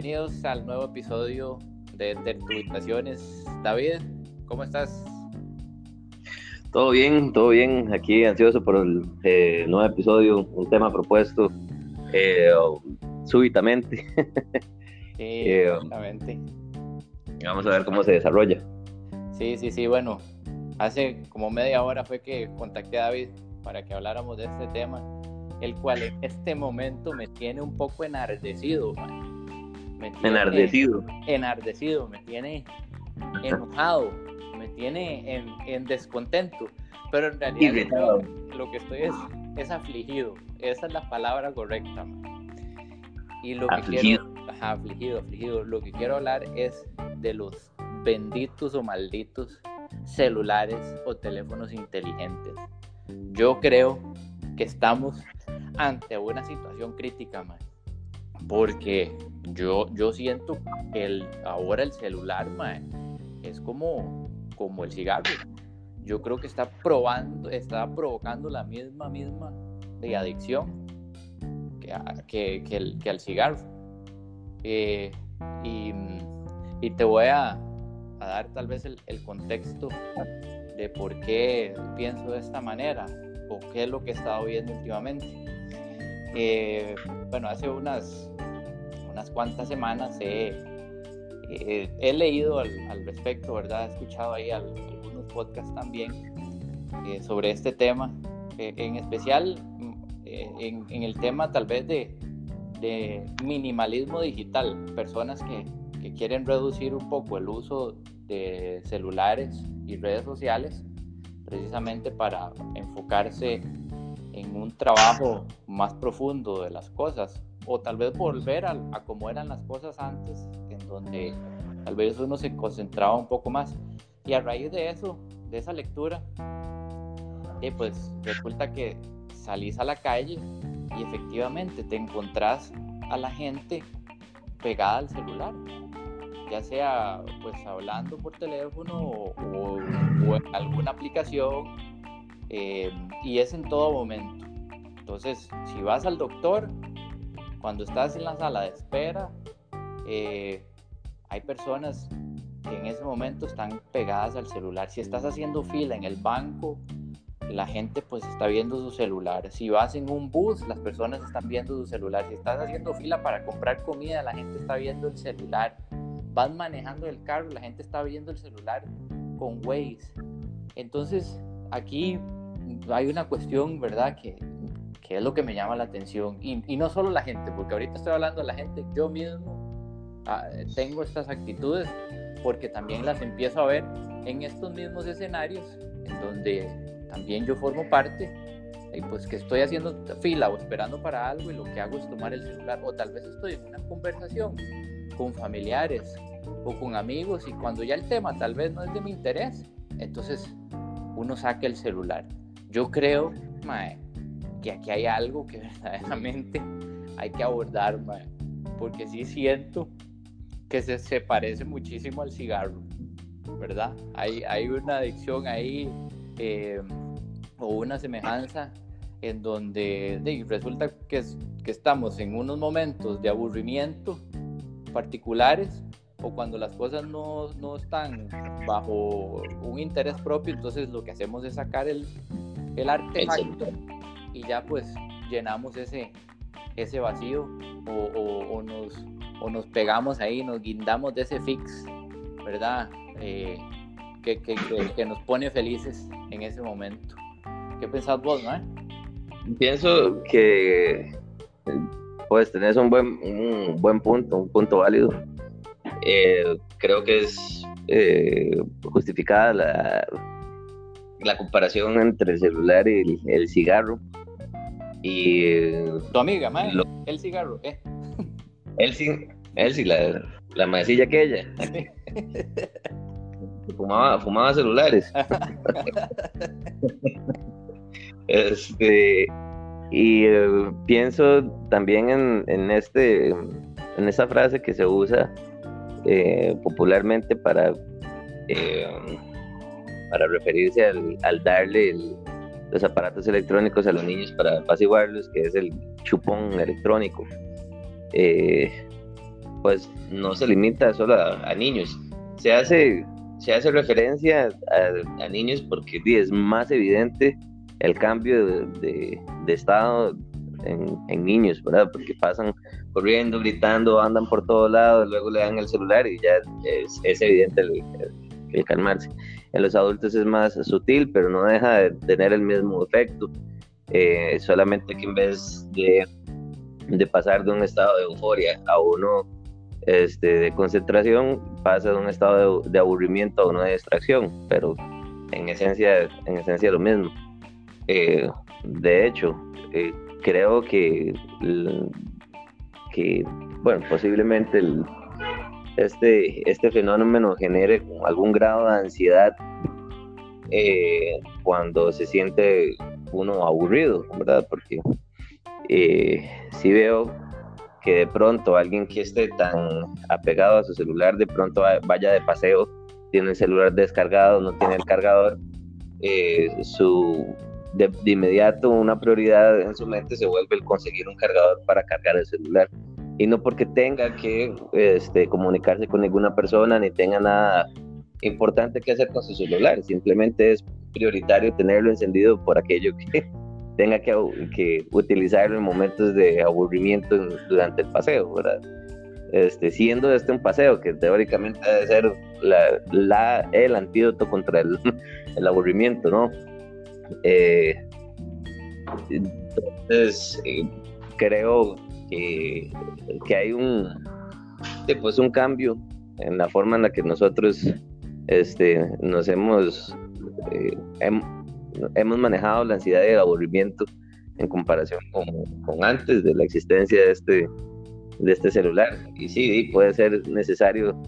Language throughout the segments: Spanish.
bienvenidos al nuevo episodio de Tertulizaciones. David, ¿cómo estás? Todo bien, todo bien. Aquí ansioso por el eh, nuevo episodio, un tema propuesto eh, súbitamente. Sí, eh, exactamente. Vamos a ver cómo se desarrolla. Sí, sí, sí. Bueno, hace como media hora fue que contacté a David para que habláramos de este tema, el cual en este momento me tiene un poco enardecido. Me enardecido. Enardecido, me tiene enojado, me tiene en, descontento, pero en realidad lo, que estoy es, es afligido, esa es la palabra correcta. Y lo que quiero, afligido, afligido, lo que quiero hablar es de los benditos o malditos celulares o teléfonos inteligentes. Yo creo que estamos ante una situación crítica, man, porque yo, yo siento que el, ahora el celular es como, como el cigarro. Yo creo que está probando, está provocando la misma, misma adicción que, que, el, que al cigarro. Eh, y, y, te voy a, dar tal vez el, el, contexto de por qué pienso de esta manera o qué es lo que he estado viendo últimamente. Eh, bueno, hace unas unas cuantas semanas he, he leído al, al, respecto, ¿verdad? He escuchado ahí algunos podcasts también eh, sobre este tema, eh, en especial eh, en, en, el tema tal vez de, de minimalismo digital, personas que, que, quieren reducir un poco el uso de celulares y redes sociales precisamente para enfocarse en un trabajo más profundo de las cosas o tal vez volver a, a como eran las cosas antes, en donde tal vez uno se concentraba un poco más. Y a raíz de eso, de esa lectura, eh, pues resulta que salís a la calle y efectivamente te encontrás a la gente pegada al celular, ya sea pues hablando por teléfono o, en alguna aplicación, eh, y es en todo momento. Entonces, si vas al doctor, cuando estás en la sala de espera, eh, hay personas que en ese momento están pegadas al celular. Si estás haciendo fila en el banco, la gente pues está viendo su celular. Si vas en un bus, las personas están viendo su celular. Si estás haciendo fila para comprar comida, la gente está viendo el celular. Vas manejando el carro, la gente está viendo el celular con Waze. Entonces, aquí hay una cuestión, ¿verdad? Que que es lo que me llama la atención. Y, y, no solo la gente, porque ahorita estoy hablando de la gente, yo mismo ah, tengo estas actitudes porque también las empiezo a ver en estos mismos escenarios, en donde también yo formo parte, y pues que estoy haciendo fila o esperando para algo y lo que hago es tomar el celular, o tal vez estoy en una conversación con familiares o con amigos y cuando ya el tema tal vez no es de mi interés, entonces uno saca el celular. Yo creo, mae, que aquí hay algo que verdaderamente hay que abordar, porque sí siento que se, se, parece muchísimo al cigarro, ¿verdad? Hay, hay una adicción ahí eh, o una semejanza en donde resulta que, que estamos en unos momentos de aburrimiento particulares o cuando las cosas no, no, están bajo un interés propio, entonces lo que hacemos es sacar el, el artefacto y ya pues llenamos ese, ese vacío o, nos, o nos pegamos ahí, nos guindamos de ese fix, ¿verdad? Eh, que, que, que, nos pone felices en ese momento. ¿Qué pensás vos, no? Pienso que pues tenés un buen, un buen punto, un punto válido. Eh, creo que es eh, justificada la, la comparación entre el celular y el, el cigarro, y. Tu amiga, el cigarro, ¿eh? Él sí, él sí, la, la maecilla aquella. fumaba, fumaba celulares. este. Y eh, pienso también en, en, este en esa frase que se usa eh, popularmente para eh, para referirse al, al darle los aparatos electrónicos a los niños para apaciguarlos, que es el chupón electrónico. Eh, pues no se limita solo a, niños. Se hace, se hace referencia a, niños porque es más evidente el cambio de, estado en, niños, ¿verdad? Porque pasan corriendo, gritando, andan por todos lados, luego le dan el celular y ya es, evidente el, calmarse. En los adultos es más sutil, pero no deja de tener el mismo efecto. Eh, solamente que en vez de, de pasar de un estado de euforia a uno este, de concentración pasa de un estado de, aburrimiento a uno de distracción, pero en esencia, en esencia lo mismo. Eh, de hecho, eh, creo que, que, bueno, posiblemente este, este fenómeno genere algún grado de ansiedad eh, cuando se siente uno aburrido, ¿verdad? Porque si veo que de pronto alguien que esté tan apegado a su celular de pronto vaya de paseo, tiene el celular descargado, no tiene el cargador, eh, su de, inmediato una prioridad en su mente se vuelve el conseguir un cargador para cargar el celular y no porque tenga que este, comunicarse con ninguna persona ni tenga nada importante que hacer con su celular, simplemente es prioritario tenerlo encendido por aquello que tenga que, que utilizarlo en momentos de aburrimiento durante el paseo, ¿verdad? Este, siendo este un paseo que teóricamente debe ser la, el antídoto contra el, el aburrimiento, ¿no? Eh, entonces, eh, creo que, que, hay un, pues un cambio en la forma en la que nosotros este, nos hemos, eh, hemos manejado la ansiedad y el aburrimiento en comparación con, antes de la existencia de este, de este celular. Y sí, puede ser necesario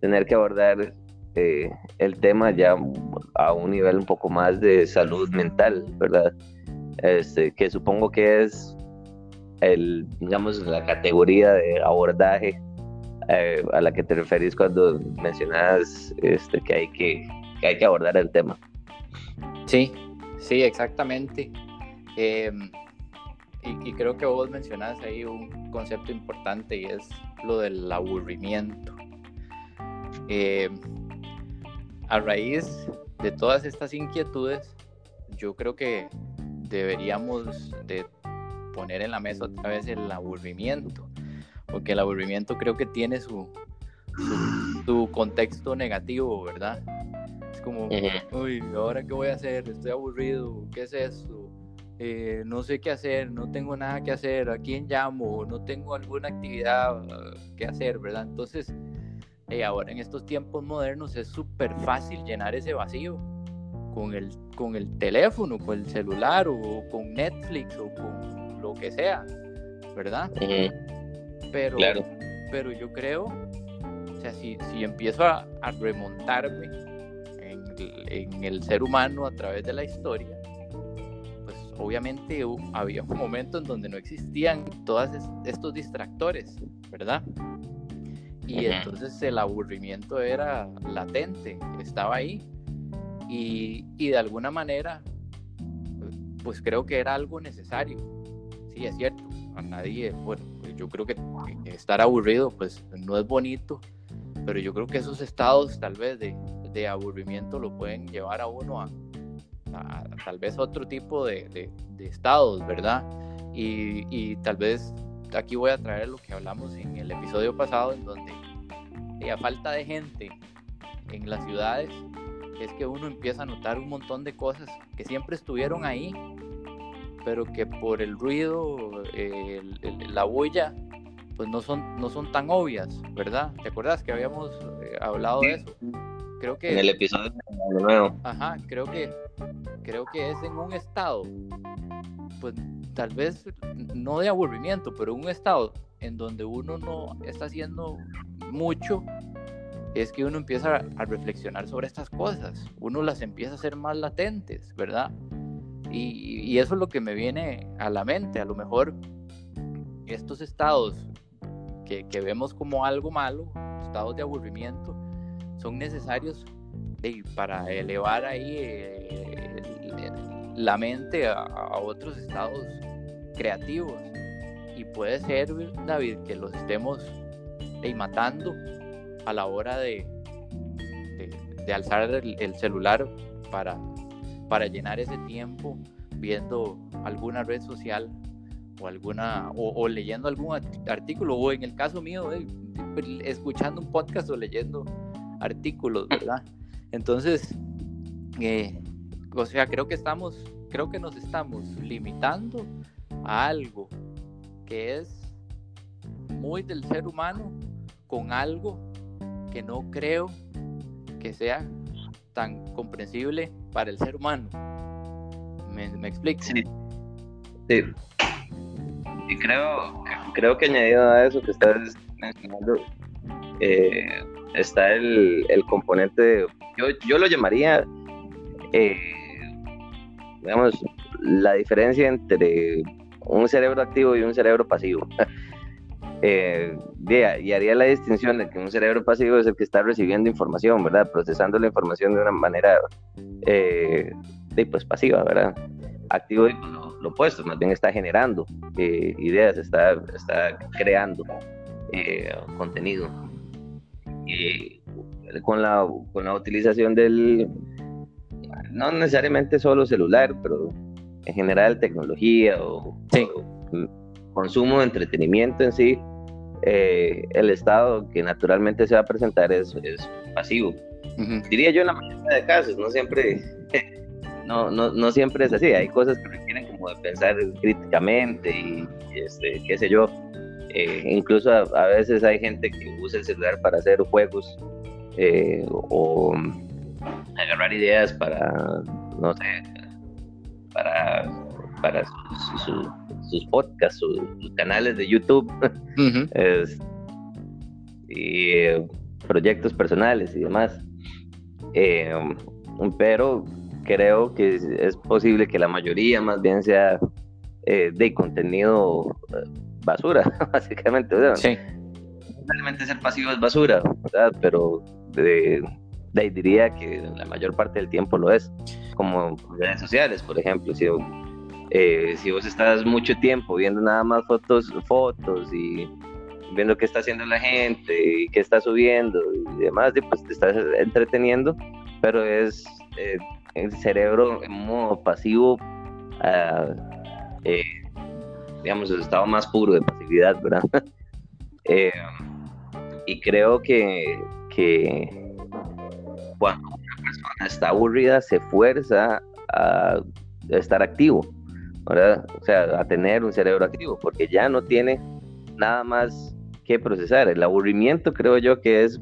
tener que abordar eh, el tema ya a un nivel un poco más de salud mental, ¿verdad? Este, que supongo que es el, digamos, la categoría de abordaje eh, a la que te referís cuando mencionas este, que, hay que, que hay que abordar el tema. Sí, Sí, exactamente. Em, y, creo que vos mencionás ahí un concepto importante y es lo del aburrimiento. Em, a raíz de todas estas inquietudes, yo creo que deberíamos de poner en la mesa otra vez el aburrimiento, porque el aburrimiento creo que tiene su, su contexto negativo, ¿verdad? como, uy, ¿ahora qué voy a hacer? Estoy aburrido, ¿qué es esto? Eh, no sé qué hacer, no tengo nada que hacer, ¿a quién llamo? No tengo alguna actividad uh, que hacer, ¿verdad? Entonces, eh, ahora en estos tiempos modernos es súper fácil llenar ese vacío con el, con el teléfono, con el celular o con Netflix o con lo que sea, ¿verdad? Pero, pero yo creo, o sea, si, si empiezo a, a remontarme en el ser humano a través de la historia, pues obviamente había un momento en donde no existían todos estos distractores, ¿verdad? Y entonces el aburrimiento era latente, estaba ahí. Y, y, de alguna manera, pues creo que era algo necesario. Sí, es cierto, a nadie, bueno, pues yo creo que estar aburrido, pues no es bonito, pero yo creo que esos estados tal vez de, de aburrimiento lo pueden llevar a uno a, tal vez otro tipo de, estados, ¿verdad? Y, tal vez aquí voy a traer lo que hablamos en el episodio pasado, en donde a falta de gente en las ciudades, es que uno empieza a notar un montón de cosas que siempre estuvieron ahí, pero que por el ruido, la bulla, pues no son, no son tan obvias, ¿verdad? ¿Te acuerdas que habíamos eh, hablado de eso? creo que... En el episodio de nuevo. Ajá, creo que, creo que es en un estado, pues tal vez no de aburrimiento, pero un estado en donde uno no está haciendo mucho, es que uno empieza a, reflexionar sobre estas cosas, uno las empieza a hacer más latentes, ¿verdad? Y, eso es lo que me viene a la mente, a lo mejor estos estados que, vemos como algo malo, estados de aburrimiento, son necesarios para elevar ahí eh, la mente a, otros estados creativos. Y puede ser, David, que los estemos matando a la hora de, de, alzar el, celular para, para llenar ese tiempo viendo alguna red social o alguna o, leyendo algún artículo o en el caso mío eh, escuchando un podcast o leyendo artículos verdad entonces eh, o sea creo que estamos creo que nos estamos limitando a algo que es muy del ser humano con algo que no creo que sea tan comprensible para el ser humano. ¿Me, me explico? Sí. sí. Y creo, creo que añadido a eso que estás mencionando, eh, está el, el componente, yo, yo, lo llamaría, eh, digamos, la diferencia entre un cerebro activo y un cerebro pasivo. eh, y haría la distinción de que un cerebro pasivo es el que está recibiendo información, ¿verdad? Procesando la información de una manera eh, pues pasiva, ¿verdad? Activo y lo, opuesto, más bien está generando eh, ideas, está, está creando eh, contenido. Con la, con la utilización del, no necesariamente solo celular, pero en general tecnología o, consumo de entretenimiento en sí, eh, el estado que naturalmente se va a presentar es, es pasivo. Diría yo en la mayoría de casos, no siempre, no, no, no, siempre es así, hay cosas que requieren como de pensar críticamente y, este, qué sé yo. Eh, incluso a, veces hay gente que usa el celular para hacer juegos eh, o agarrar ideas para, no sé, para, para sus podcasts, sus, canales de YouTube y eh, proyectos personales y demás. Eh, pero creo que es, posible que la mayoría más bien sea eh, de contenido basura, básicamente. Sí. Realmente ser pasivo es basura, ¿verdad? Pero de, diría que la mayor parte del tiempo lo es, como redes sociales, por ejemplo. Si, eh, si vos estás mucho tiempo viendo nada más fotos, fotos y viendo qué está haciendo la gente y qué está subiendo y demás, pues te estás entreteniendo, pero es eh, el cerebro en modo pasivo, eh, digamos, el estado más puro de pasividad, ¿verdad? y creo que, que cuando una persona está aburrida, se fuerza a estar activo, ¿verdad? O sea, a tener un cerebro activo, porque ya no tiene nada más que procesar. El aburrimiento creo yo que es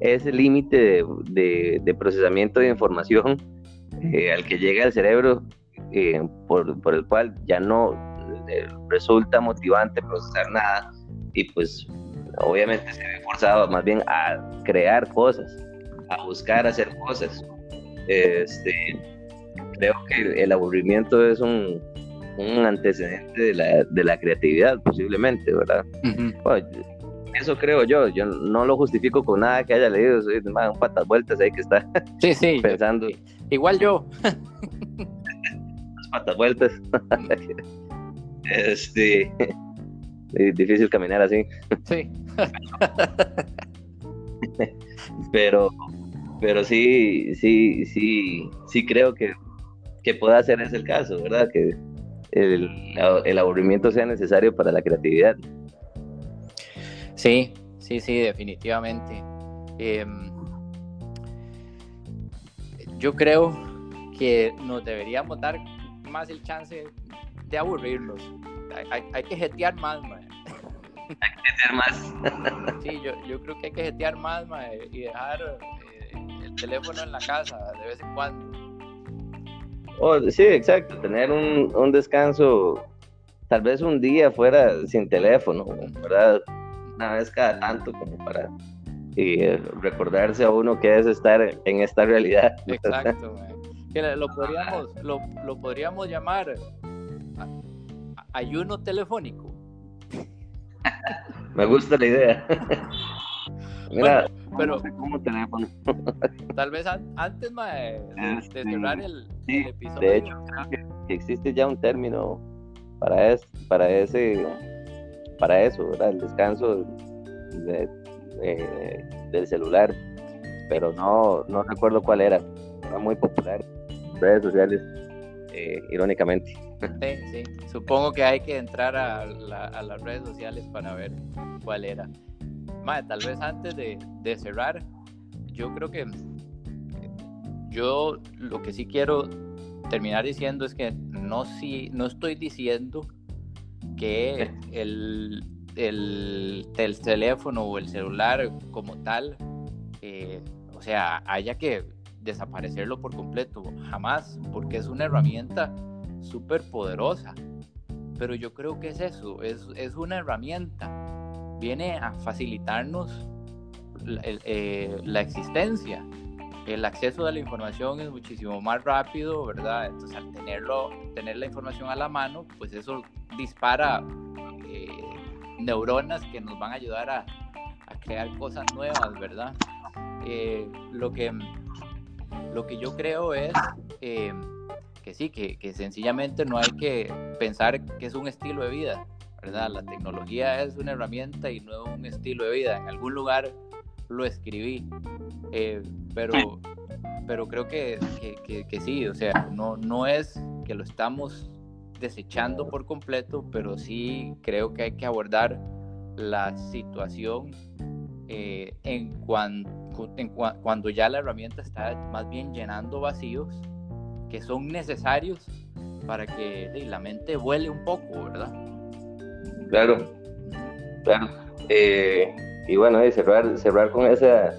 ese límite de, procesamiento de información eh, al que llega el cerebro, eh, por, por, el cual ya no eh, resulta motivante procesar nada y pues obviamente se ve forzado más bien a crear cosas a buscar hacer cosas. Este, creo que el, aburrimiento es un, un antecedente de la, de la, creatividad, posiblemente, ¿verdad? eso creo yo, yo no lo justifico con nada que haya leído, soy más un patas vueltas ahí que está sí, sí, pensando. igual yo. patas vueltas. este, difícil caminar así. Sí. pero pero sí, sí, sí, sí creo que, que pueda ser ese el caso, ¿verdad? Que el, aburrimiento sea necesario para la creatividad. Sí, sí, sí, definitivamente. Em, yo creo que nos deberíamos dar más el chance de aburrirnos. Hay, que jetear más, man. Hay que jetear más. sí, yo, yo, creo que hay que jetear más, man, y dejar el teléfono en la casa de vez en cuando. Oh, sí, exacto, tener un, un, descanso, tal vez un día fuera sin teléfono, ¿verdad? Una vez cada tanto como para y, recordarse a uno que es estar en esta realidad. Exacto, que lo podríamos, lo, lo podríamos llamar ayuno telefónico. Me gusta la idea. Mira, pero teléfono. tal vez antes de, este, cerrar el, episodio. De hecho, creo que existe ya un término para, es, para ese para eso, ¿verdad? El descanso del celular, pero no, no recuerdo cuál era. Era muy popular. Redes sociales, eh, irónicamente. Sí, sí. Supongo que hay que entrar a, las redes sociales para ver cuál era. Tal vez antes de, de cerrar, yo creo que yo lo que sí quiero terminar diciendo es que no, si, no estoy diciendo que el, el, teléfono o el celular como tal, eh, o sea, haya que desaparecerlo por completo, jamás, porque es una herramienta súper poderosa. Pero yo creo que es eso, es, es una herramienta, viene a facilitarnos la, eh, existencia. El acceso a la información es muchísimo más rápido, ¿verdad? Entonces al tenerlo, tener la información a la mano, pues eso dispara eh, neuronas que nos van a ayudar a, crear cosas nuevas, ¿verdad? Eh, lo, que, lo que yo creo es eh, que sí, que, sencillamente no hay que pensar que es un estilo de vida, ¿verdad? La tecnología es una herramienta y no un estilo de vida. En algún lugar lo escribí, pero, pero creo que, que, que, sí, o sea, no, no es que lo estamos desechando por completo, pero sí creo que hay que abordar la situación eh, en, en cuando ya la herramienta está más bien llenando vacíos que son necesarios para que la mente vuele un poco, ¿verdad? Claro, claro. Eh, y bueno, cerrar, cerrar con esa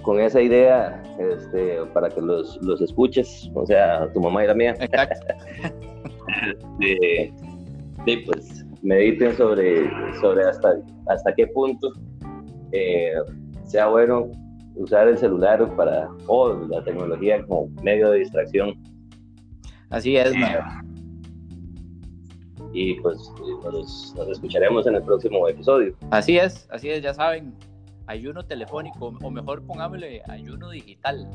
con esa idea este, para que los, los escuches, o sea, tu mamá y la mía. Exacto. de, pues mediten sobre, sobre hasta, hasta qué punto eh, sea bueno usar el celular para o la tecnología como medio de distracción. Así es, Y pues nos, nos, escucharemos en el próximo episodio. Así es, así es, ya saben, ayuno telefónico, o mejor pongámosle ayuno digital.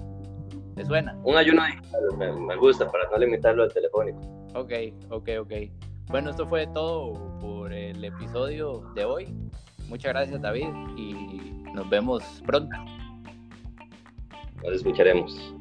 ¿Te suena? Un ayuno digital, me gusta, para no limitarlo al telefónico. Ok, ok, ok. Bueno, esto fue todo por el episodio de hoy. Muchas gracias David y nos vemos pronto. Nos escucharemos.